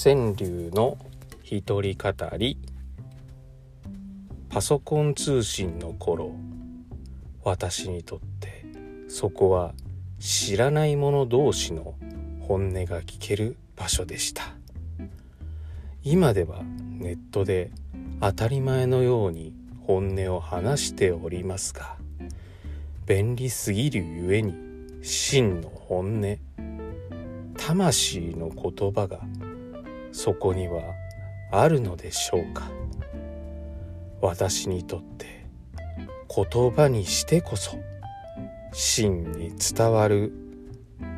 川柳の一人語り。パソコン通信の頃私にとってそこは知らない者同士の本音が聞ける場所でした。今ではネットで当たり前のように本音を話しておりますが便利すぎるゆえに真の本音魂の言葉がそこにはあるのでしょうか？私にとって言葉にしてこそ真に伝わる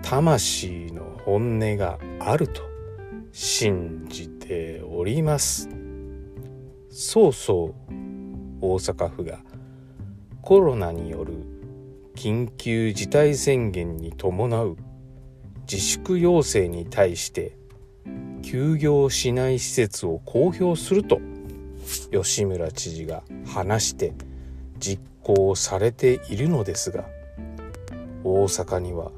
魂の本音があると信じております。そうそう大阪府がコロナによる緊急事態宣言に伴う自粛要請に対して休業しない施設を公表すると吉村知事が話して実行されているのですが大阪には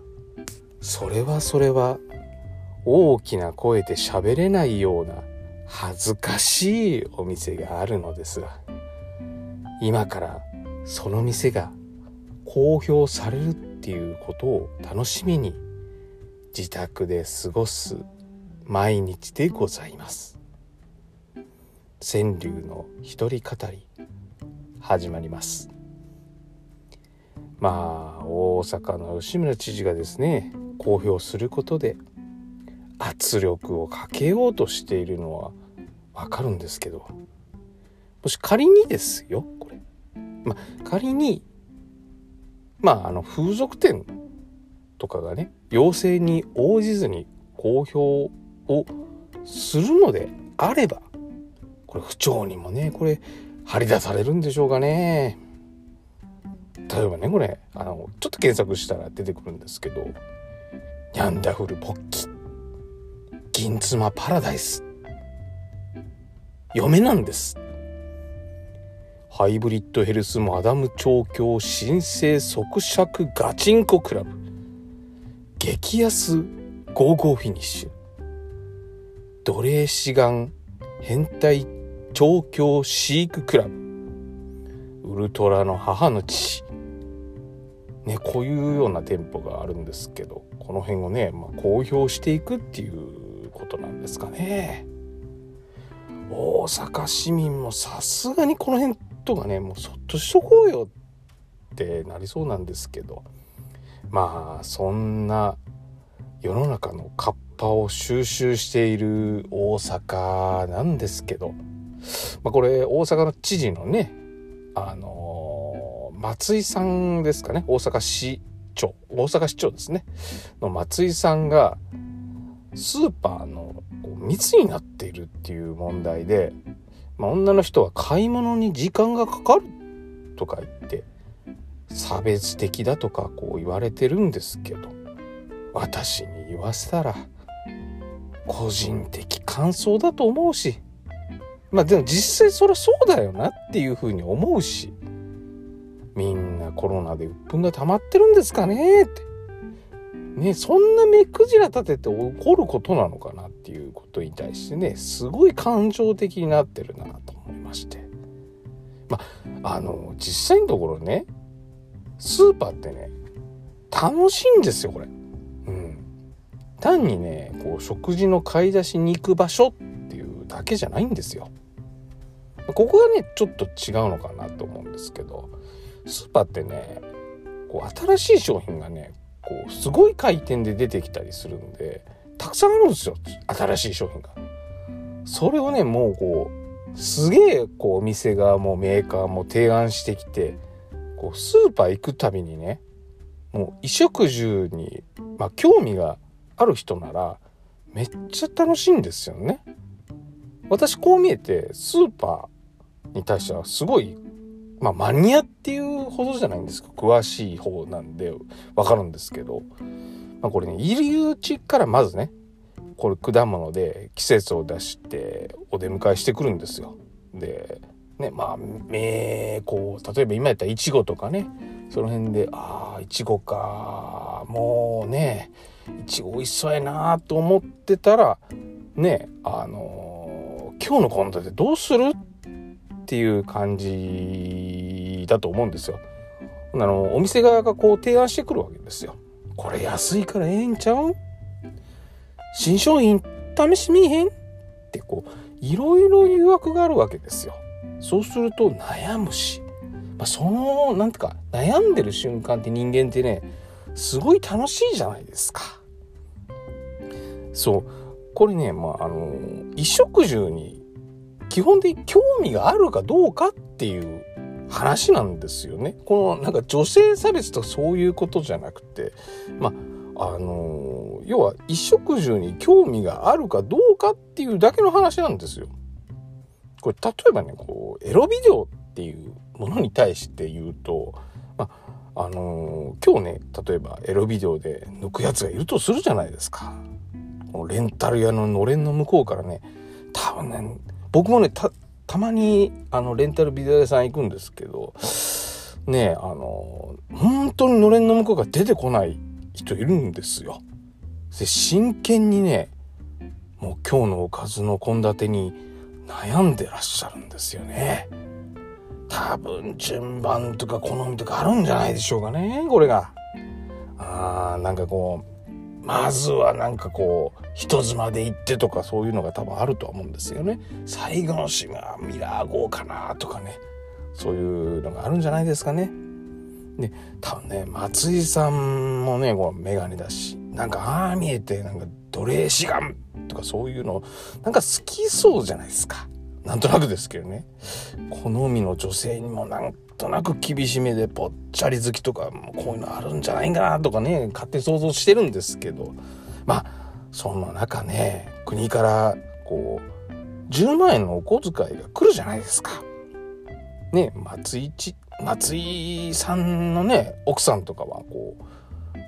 それはそれは大きな声で喋れないような恥ずかしいお店があるのですが今からその店が公表されるっていうことを楽しみに自宅で過ごす毎日でございます。川柳の一人語り始まります。まあ大阪の吉村知事がですね公表することで圧力をかけようとしているのはわかるんですけどもし仮にですよこれ。まあ仮にまああの風俗店とかがね要請に応じずに公表をするのであればこれ不調にもねこれ張り出されるんでしょうかね。例えばねこれあのちょっと検索したら出てくるんですけど「ニャンダフルポッキ」「銀妻パラダイス」嫁なんです。ハイブリッドヘルスマダム調教新生即尺ガチンコクラブ。激安ゴーゴーフィニッシュ。奴隷志願変態調教飼育クラブ。ウルトラの母の父。ねこういうような店舗があるんですけどこの辺をね、まあ、公表していくっていうことなんですかね。大阪市民もさすがにこの辺とかねもうそっとしとこうよってなりそうなんですけど。まあそんな世の中のカッパを収集している大阪なんですけど、まあ、これ大阪の知事のねあのー、松井さんですかね。大阪市長。大阪市長ですね。の松井さんがスーパーの密になっているっていう問題でまあ、女の人は買い物に時間がかかるとか言って差別的だとかこう言われてるんですけど私に言わせたら個人的感想だと思うしまあでも実際そりゃそうだよなっていうふうに思うしみんなコロナで鬱憤が溜まってるんですかねってね、そんな目くじら立てて怒ることなのかなっていうことに対してねすごい感情的になってるなと思いましてまあの実際のところねスーパーってね楽しいんですよこれ。単にねこう食事の買い出しに行く場所っていうだけじゃないんですよ。ここがねちょっと違うのかなと思うんですけどスーパーってねこう新しい商品がねこうすごい回転で出てきたりするんでたくさんあるんですよ新しい商品が。それをねもうこうすげえこうお店側もメーカーも提案してきてこうスーパー行くたびにねもう衣食住に、まあ、興味がある人ならめっちゃ楽しいんですよね。私こう見えてスーパーに対してはすごいまあマニアっていうほどじゃないんですけど詳しい方なんでわかるんですけど、まあ、これね入り口からまずねこれ果物で季節を出してお出迎えしてくるんですよ。でねまあめこう例えば今やったらいちごとかねその辺でああいちごかもうねいちご美味しそうやなと思ってたらねあの今日の献立どうするっていう感じだと思うんですよ。あのお店側がこう提案してくるわけですよ。これ安いからええんちゃう新商品試しみへん？ってこういろいろ誘惑があるわけですよ。そうすると悩むし、まあ、そのなんていうか悩んでる瞬間って人間ってねすごい楽しいじゃないですか。そうこれねまああの衣食住に基本的に興味があるかどうかっていう話なんですよね。このなんか女性差別とかそういうことじゃなくてまああの要は衣食住に興味があるかどうかっていうだけの話なんですよ。これ例えばねこうエロビデオっていうものに対して言うと、まああの今日ね例えばエロビデオで抜くやつがいるとするじゃないですか。レンタル屋ののれんの向こうからね多分ね僕もねたまにあのレンタルビデオ屋さん行くんですけどねあの本当にのれんの向こうから出てこない人いるんですよ。で真剣にねもう今日のおかずの献立に悩んでらっしゃるんですよね。多分順番とか好みとかあるんじゃないでしょうかねこれが。あーなんかこうまずはなんかこう人妻で行ってとかそういうのが多分あるとは思うんですよね。最後の締めはミラー号かなとかねそういうのがあるんじゃないですかね。で多分ね松井さんもねこう眼鏡だしなんかああ見えてなんか奴隷志願とかそういうのなんか好きそうじゃないですか。なんとなくですけどね。好みの女性にもなんとなく厳しめでぽっちゃり好きとかもこういうのあるんじゃないかなとかね勝手に想像してるんですけど。まあそんな中ね国からこう10万円のお小遣いが来るじゃないですか。ね松井松井さんのね奥さんとかはこう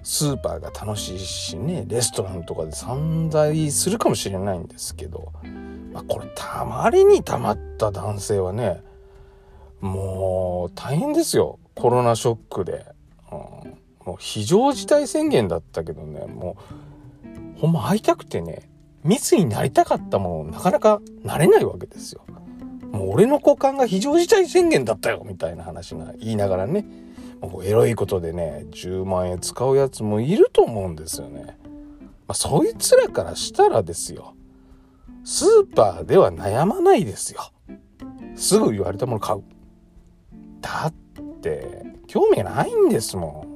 スーパーが楽しいしねレストランとかで散財するかもしれないんですけど、まあ、これたまりにたまった男性はねもう大変ですよコロナショックで、うん、もう非常事態宣言だったけどねもうほんま会いたくてね密になりたかったものなかなかなれないわけですよ。もう俺の股間が非常事態宣言だったよみたいな話が言いながらねもうエロいことでね10万円使うやつもいると思うんですよね。まあ、そいつらからしたらですよスーパーでは悩まないですよ。すぐ言われたもの買う。だって興味ないんですもん。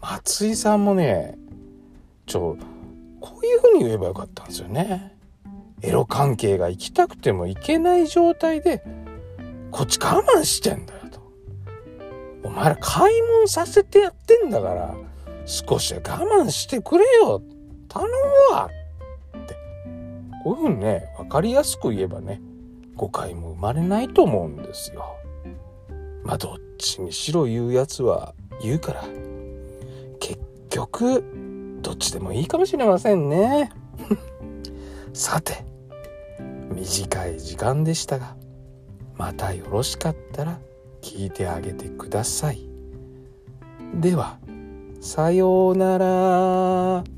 松井さんもねちょこういうふうに言えばよかったんですよね。エロ関係が行きたくても行けない状態でこっち我慢してんだよと。お前ら買い物させてやってんだから少しは我慢してくれよ頼むわこういうふうにね分かりやすく言えばね誤解も生まれないと思うんですよ。まあどっちにしろ言うやつは言うから結局どっちでもいいかもしれませんね。さて短い時間でしたがまたよろしかったら聞いてあげてください。ではさようなら。